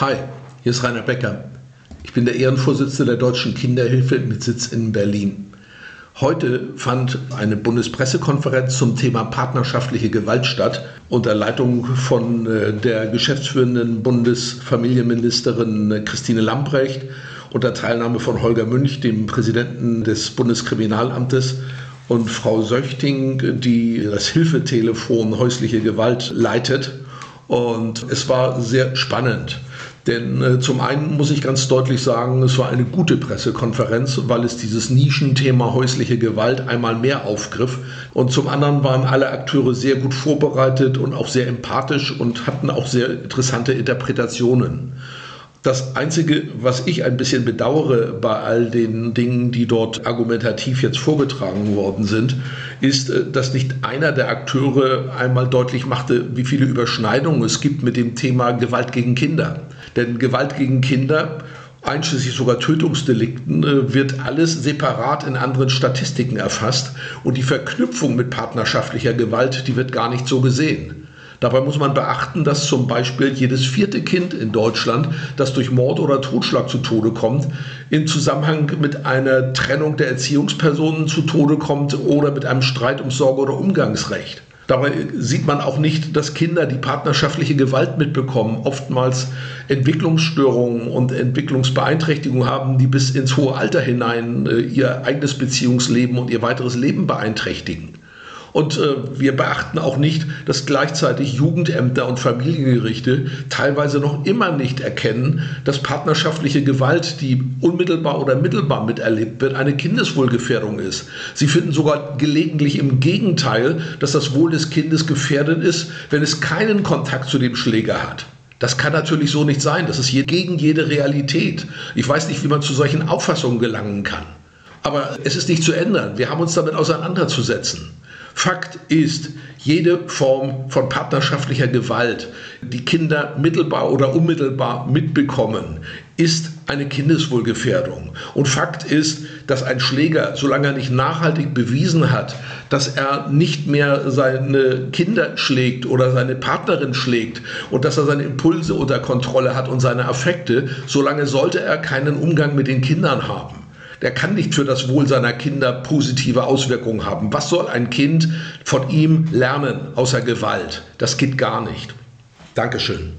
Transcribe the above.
Hi, hier ist Rainer Becker. Ich bin der Ehrenvorsitzende der Deutschen Kinderhilfe mit Sitz in Berlin. Heute fand eine Bundespressekonferenz zum Thema partnerschaftliche Gewalt statt unter Leitung von äh, der geschäftsführenden Bundesfamilienministerin äh, Christine Lambrecht unter Teilnahme von Holger Münch, dem Präsidenten des Bundeskriminalamtes und Frau Söchting, die das Hilfetelefon häusliche Gewalt leitet. Und es war sehr spannend. Denn äh, zum einen muss ich ganz deutlich sagen, es war eine gute Pressekonferenz, weil es dieses Nischenthema häusliche Gewalt einmal mehr aufgriff. Und zum anderen waren alle Akteure sehr gut vorbereitet und auch sehr empathisch und hatten auch sehr interessante Interpretationen. Das Einzige, was ich ein bisschen bedauere bei all den Dingen, die dort argumentativ jetzt vorgetragen worden sind, ist, äh, dass nicht einer der Akteure einmal deutlich machte, wie viele Überschneidungen es gibt mit dem Thema Gewalt gegen Kinder. Denn Gewalt gegen Kinder einschließlich sogar Tötungsdelikten, äh, wird alles separat in anderen Statistiken erfasst und die Verknüpfung mit partnerschaftlicher Gewalt, die wird gar nicht so gesehen. Dabei muss man beachten, dass zum Beispiel jedes vierte Kind in Deutschland, das durch Mord oder Totschlag zu Tode kommt, in Zusammenhang mit einer Trennung der Erziehungspersonen zu Tode kommt oder mit einem Streit um Sorge- oder Umgangsrecht. Dabei sieht man auch nicht, dass Kinder, die partnerschaftliche Gewalt mitbekommen, oftmals Entwicklungsstörungen und Entwicklungsbeeinträchtigungen haben, die bis ins hohe Alter hinein äh, ihr eigenes Beziehungsleben und ihr weiteres Leben beeinträchtigen. Und äh, wir beachten auch nicht, dass gleichzeitig Jugendämter und Familiengerichte teilweise noch immer nicht erkennen, dass partnerschaftliche Gewalt, die unmittelbar oder mittelbar miterlebt wird, eine Kindeswohlgefährdung ist. Sie finden sogar gelegentlich im Gegenteil, dass das Wohl des Kindes gefährdet ist, wenn es keinen Kontakt zu dem Schläger hat. Das kann natürlich so nicht sein. Das ist gegen jede Realität. Ich weiß nicht, wie man zu solchen Auffassungen gelangen kann. Aber es ist nicht zu ändern. Wir haben uns damit auseinanderzusetzen. Fakt ist, jede Form von partnerschaftlicher Gewalt, die Kinder mittelbar oder unmittelbar mitbekommen, ist eine Kindeswohlgefährdung. Und Fakt ist, dass ein Schläger, solange er nicht nachhaltig bewiesen hat, dass er nicht mehr seine Kinder schlägt oder seine Partnerin schlägt und dass er seine Impulse unter Kontrolle hat und seine Affekte, solange sollte er keinen Umgang mit den Kindern haben der kann nicht für das Wohl seiner Kinder positive Auswirkungen haben. Was soll ein Kind von ihm lernen außer Gewalt? Das geht gar nicht. Dankeschön.